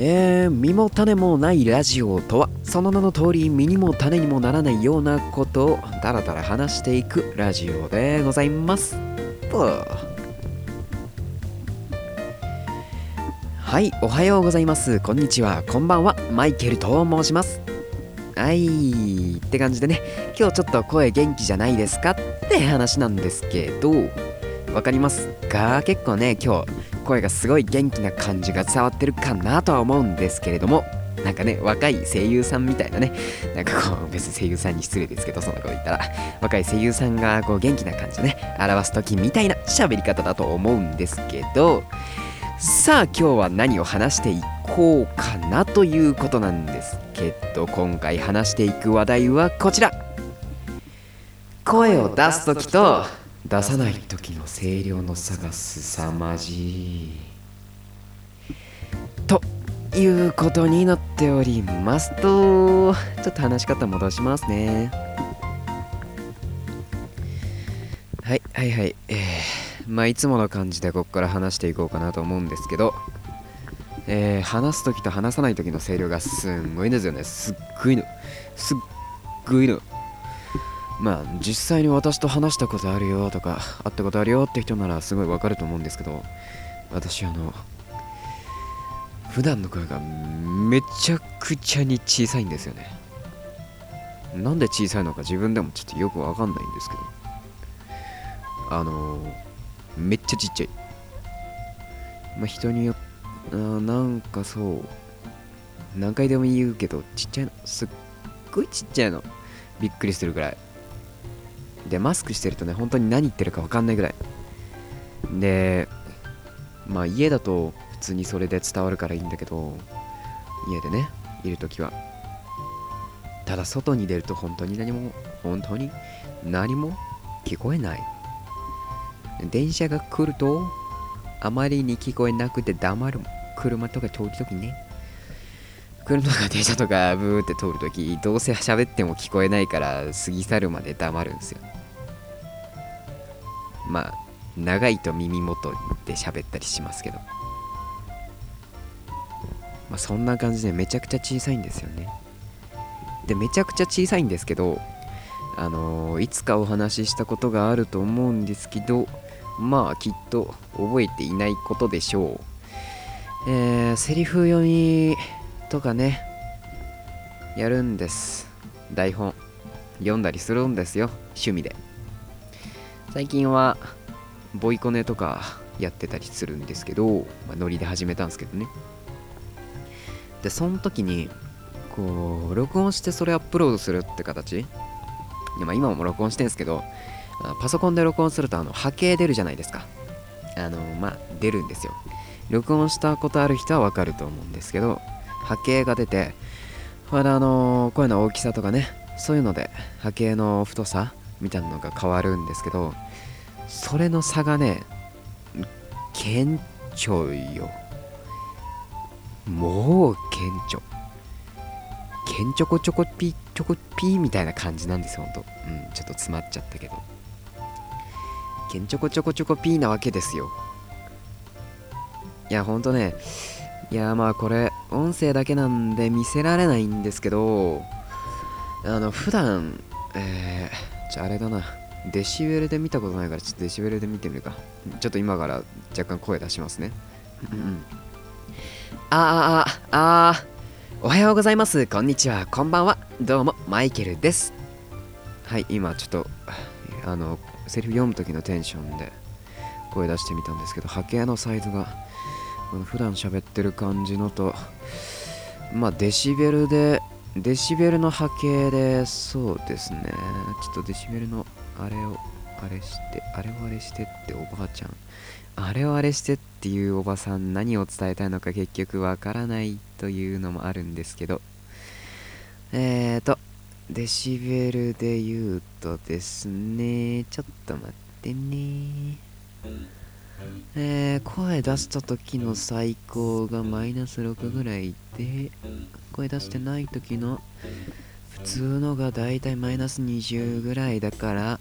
えー、身も種もないラジオとはその名の通り身にも種にもならないようなことをダラダラ話していくラジオでございます。とはいおはようございます。こんにちは。こんばんは。マイケルと申します。はいって感じでね。今日ちょっと声元気じゃないですかって話なんですけどわかります。か結構ね今日声がすごい元気な感じが伝わってるかなとは思うんですけれどもなんかね若い声優さんみたいなねなんかこう別に声優さんに失礼ですけどそんなこと言ったら若い声優さんがこう元気な感じでね表す時みたいな喋り方だと思うんですけどさあ今日は何を話していこうかなということなんですけど今回話していく話題はこちら。声を出す時と出さない時の声量の差が凄まじい。ということになっておりますとちょっと話し方戻しますね。はいはいはい。えー、まあいつもの感じでここから話していこうかなと思うんですけどえー、話す時と話さない時の声量がすんごいんですよね。すっごいの。すっごいの。まあ実際に私と話したことあるよとか会ったことあるよって人ならすごいわかると思うんですけど私あの普段の声がめちゃくちゃに小さいんですよね。なんで小さいのか自分でもちょっとよくわかんないんですけどあのめっちゃちっちゃい。まあ人によってなんかそう何回でも言うけどちっちゃいのすっごいちっちゃいの。びっくりするぐらい。でマスクしてるとね本当に何言ってるか分かんないぐらい。でまあ家だと普通にそれで伝わるからいいんだけど家でねいる時は。ただ外に出ると本当に何も本当に何も聞こえない。電車が来るとあまりに聞こえなくて黙る車とか通るときね車とか電車とかブーって通るときどうせ喋っても聞こえないから過ぎ去るまで黙るんですよ。まあ長いと耳元で喋ったりしますけど。まあそんな感じでめちゃくちゃ小さいんですよね。でめちゃくちゃ小さいんですけどあのー、いつかお話ししたことがあると思うんですけどまあきっと覚えていないことでしょう。えー、セリフ読みとかねやるんです。台本読んだりするんですよ。趣味で。最近はボイコネとかやってたりするんですけど、まあ、ノリで始めたんですけどね。でその時にこう録音してそれアップロードするって形。まあ、今も録音してんですけどパソコンで録音するとあの波形出るじゃないですか。あのまあ出るんですよ。録音したことある人はわかると思うんですけど波形が出てまだあの声の大きさとかねそういうので波形の太さみたいなのが変わるんですけどそれの差がね顕著よ。もう顕著。けんちょこちょこピーちょこピーみたいな感じなんですよほんと。うんちょっと詰まっちゃったけど。けんちょこちょこちょこピーなわけですよ。いやほんとね。いやまあこれ音声だけなんで見せられないんですけどあの普段えー、じゃああれだな。デシベルで見たことないからちょっとデシベルで見てみるか。ちょっと今から若干声出しますね。うんああああおはようございます。こんにちは。こんばんは。どうもマイケルです。はい今ちょっとあのセリフ読む時のテンションで声出してみたんですけど波形のサイズが普段喋ってる感じのとまあデシベルでデシベルの波形でそうですね。ちょっとデシベルのあれをあれしてあれをあれしてっておばあちゃん。あれをあれしてっていうおばさん何を伝えたいのか結局わからないというのもあるんですけど。えーとデシベルで言うとですね。ちょっと待ってね。えー、声出した時の最高がマイナス6ぐらいで声出してない時の普通のがだいたいマイナス20ぐらいだから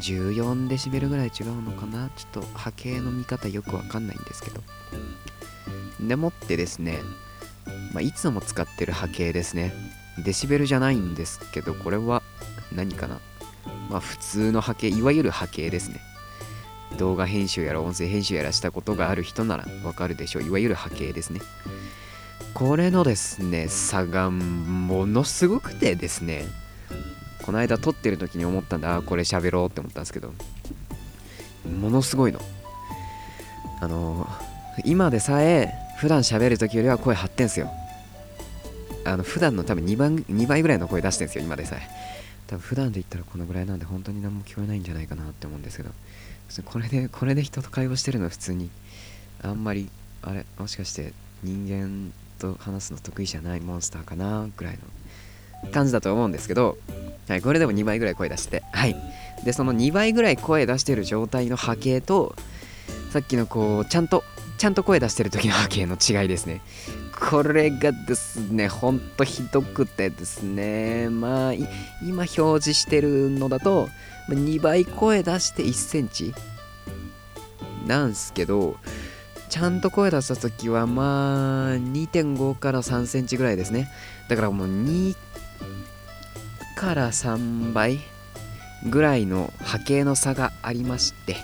14デシベルぐらい違うのかな？ちょっと波形の見方よくわかんないんですけど。でもってですね、まあ、いつも使ってる波形ですね。デシベルじゃないんですけどこれは何かな？まあ普通の波形いわゆる波形ですね。動画編集やら音声編集やらしたことがある人ならわかるでしょう。いわゆる波形ですね。これのですね差がものすごくてですねこの間撮ってる時に思ったんだあこれ喋ろうって思ったんですけどものすごいの。あの今でさえ普段喋る時よりは声張ってんすよ。あの普段の多分2倍 ,2 倍ぐらいの声出してんすよ今でさえ。多分普段で言ったらこのぐらいなんで本当に何も聞こえないんじゃないかなって思うんですけど。これでこれで人と会話してるの普通にあんまりあれもしかして人間と話すの得意じゃないモンスターかなぐらいの感じだと思うんですけど、はい、これでも2倍ぐらい声出してはい。でその2倍ぐらい声出してる状態の波形とさっきのこうちゃんとちゃんと声出してる時の波形の違いですね。これがですねほんとひどくてですね。まあ今表示してるのだと2倍声出して1センチなんすけどちゃんと声出した時はまあ2.5から3センチぐらいですね。だからもう2から3倍ぐらいの波形の差がありまして。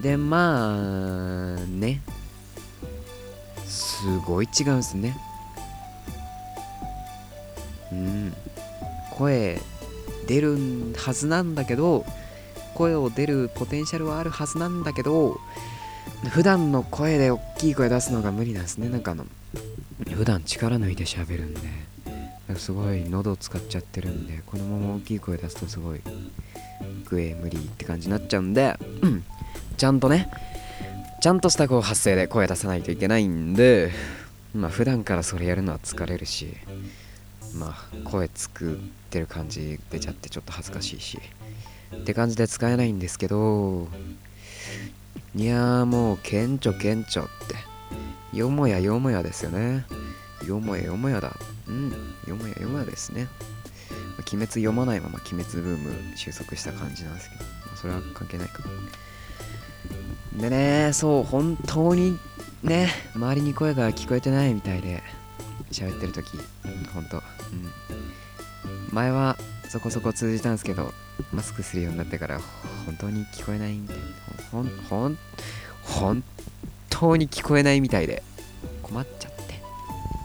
でまあね。すごい違うんですね。うん。声出るはずなんだけど声を出るポテンシャルはあるはずなんだけど普段の声で大きい声出すのが無理なんですね。なんかあの普段力抜いて喋るんで。すごい喉使っちゃってるんでこのまま大きい声出すとすごいグエ無理って感じになっちゃうんで、うん、ちゃんとねちゃんとしたこう発声で声出さないといけないんでまあ普段からそれやるのは疲れるしまあ声作ってる感じ出ちゃってちょっと恥ずかしいしって感じで使えないんですけどいやーもう顕著顕著って。よもやよもやですよね。よもやよもやだ。うん。よもやよもやですね。鬼滅読まないまま鬼滅ブーム収束した感じなんですけど、それは関係ないか。でねそう本当にね周りに声が聞こえてないみたいで喋ってる時本当。うん。前はそこそこ通じたんですけどマスクするようになってから本当に聞こえないみたいな。ほんほん本当に聞こえないみたいで困っちゃって。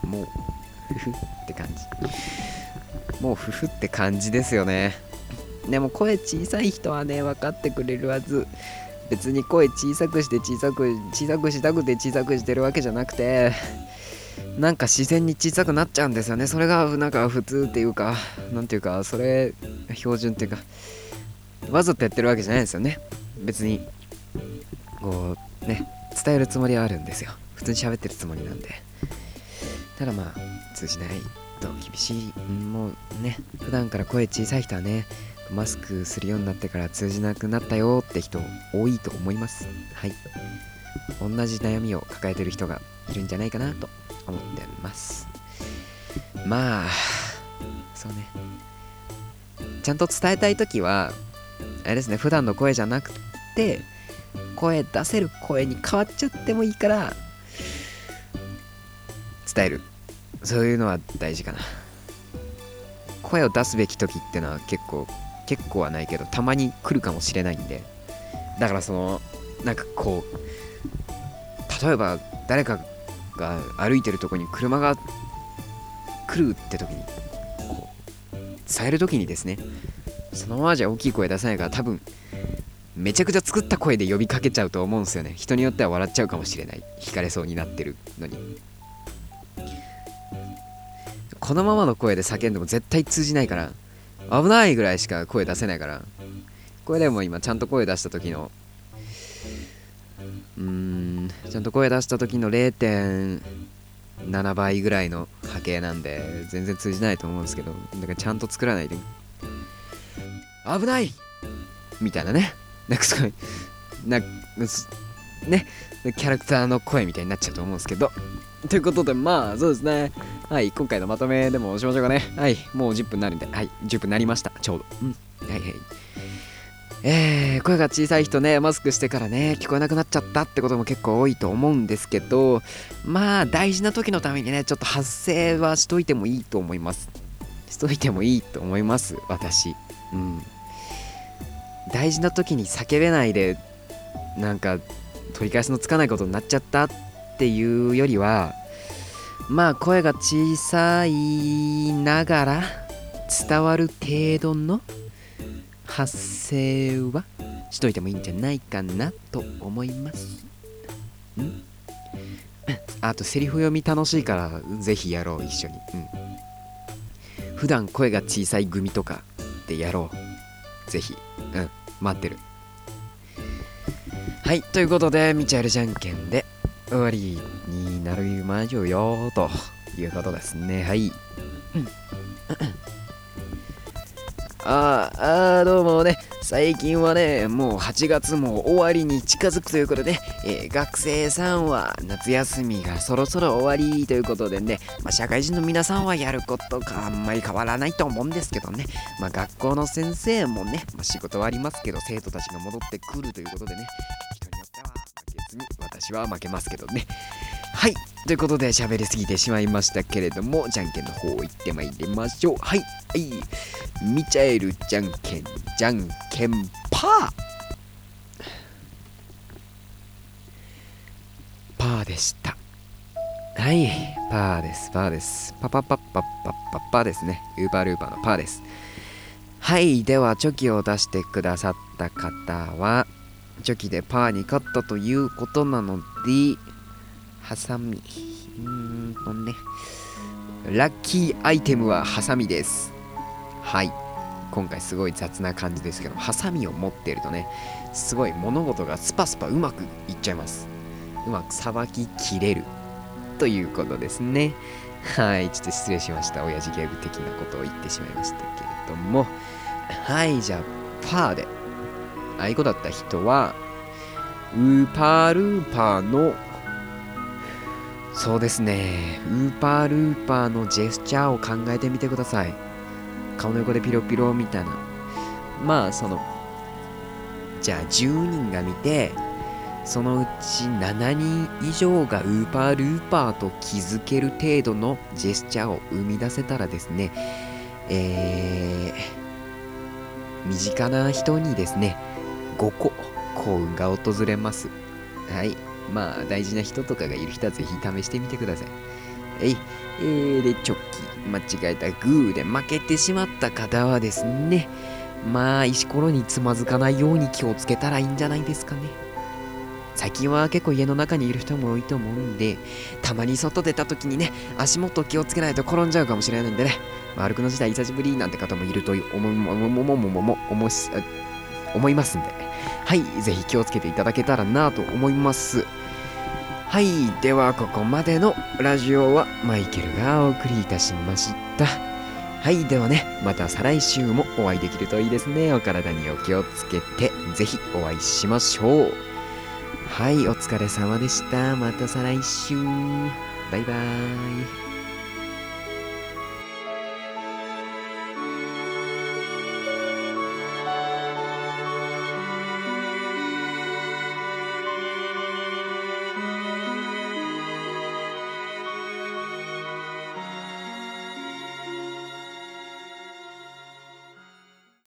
もうふふって感じ。もうふふって感じですよね。でも声小さい人はね分かってくれるはず。別に声小さくして小さく小さくしたくて小さくしてるわけじゃなくてなんか自然に小さくなっちゃうんですよね。それがなんか普通っていうかなんていうかそれ標準っていうか。わざとやってるわけじゃないですよね。別にこうね伝えるつもりはあるんですよ。普通に喋ってるつもりなんで。ただまあ通じないと厳しいもうね。普段から声小さい人はねマスクするようになってから通じなくなったよって人多いと思います。はい。同じ悩みを抱えてる人がいるんじゃないかなと思ってます。まあそうね。ちゃんと伝えたい時はあれですね普段の声じゃなくて声出せる声に変わっちゃってもいいから伝える。そういうのは大事かな。声を出すべき時ってのは結構結構はないけどたまに来るかもしれないんで。だからそのなんかこう例えば誰かが歩いてるとこに車が来るって時にこう伝える時にですねそのままじゃ大きい声出さないから多分めちゃくちゃ作った声で呼びかけちゃうと思うんですよね。人によっては笑っちゃうかもしれない。惹かれそうになってるのに。このままの声で叫んでも絶対通じないから危ないぐらいしか声出せないから。これでも今ちゃんと声出した時のうーんちゃんと声出した時の0.7倍ぐらいの波形なんで全然通じないと思うんですけどだからちゃんと作らないで危ないみたいなね。なんかすごいなねキャラクターの声みたいになっちゃうと思うんですけど。ということでまあそうですね。はい今回のまとめでもしましょうかね。はいもう10分になるんではい10分になりました。ちょうど。うん。はいはい。えー、声が小さい人ね、マスクしてからね、聞こえなくなっちゃったってことも結構多いと思うんですけど、まあ、大事な時のためにね、ちょっと発声はしといてもいいと思います。しといてもいいと思います、私。うん。大事な時に叫べないで、なんか、取り返しのつかないことになっちゃったっていうよりは、まあ、声が小さいながら伝わる程度の発声はしといてもいいんじゃないかなと思います。ん。あとセリフ読み楽しいからぜひやろう一緒に。うん。普段声が小さい組とかでやろう。ぜひ。うん待ってる。はいということでミチャルじゃんけんで終わりになるまじょうよということですね。はい。うん。ああ、どうもね、最近はね、もう8月も終わりに近づくということで、えー、学生さんは夏休みがそろそろ終わりということでね、まあ、社会人の皆さんはやることがあんまり変わらないと思うんですけどね、まあ、学校の先生もね、まあ、仕事はありますけど、生徒たちが戻ってくるということでね、人によっては負けずに、私は負けますけどね。はい。ということで喋りすぎてしまいましたけれども、じゃんけんの方行ってまいりましょう。はい。はい。ミチャエルじゃんけん、じゃんけんパーパーでした。はい。パーです。パーです。パパパパパパパですね。ウーパールーパーのパーです。はい。では、チョキを出してくださった方は、チョキでパーに勝ったということなので、ハサミ。うーんとね。ラッキーアイテムはハサミです。はい。今回すごい雑な感じですけど、ハサミを持ってるとね、すごい物事がスパスパうまくいっちゃいます。うまくさばききれる。ということですね。はい。ちょっと失礼しました。親父ギャグ的なことを言ってしまいましたけれども。はい。じゃあ、パーで。あいこだった人は、ウーパールーパーのそうですね。ウーパールーパーのジェスチャーを考えてみてください。顔の横でピロピロみたいな。まあ、その、じゃあ10人が見て、そのうち7人以上がウーパールーパーと気づける程度のジェスチャーを生み出せたらですね、えー、身近な人にですね、5個幸運が訪れます。はい。まあ、大事な人とかがいる人はぜひ試してみてください。えい、えー、で、チョッキ、間違えたグーで負けてしまった方はですね、まあ、石ころにつまずかないように気をつけたらいいんじゃないですかね。最近は結構家の中にいる人も多いと思うんで、たまに外出た時にね、足元気をつけないと転んじゃうかもしれないんでね、まあ、歩くの時代久しぶりなんて方もいると思う、思う、思う、思う、思う、思いますんで、はい、ぜひ気をつけていただけたらなと思います。はい、ではここまでのラジオはマイケルがお送りいたしました。はい、ではね、また再来週もお会いできるといいですね。お体にお気をつけて、ぜひお会いしましょう。はい、お疲れ様でした。また再来週。バイバーイ。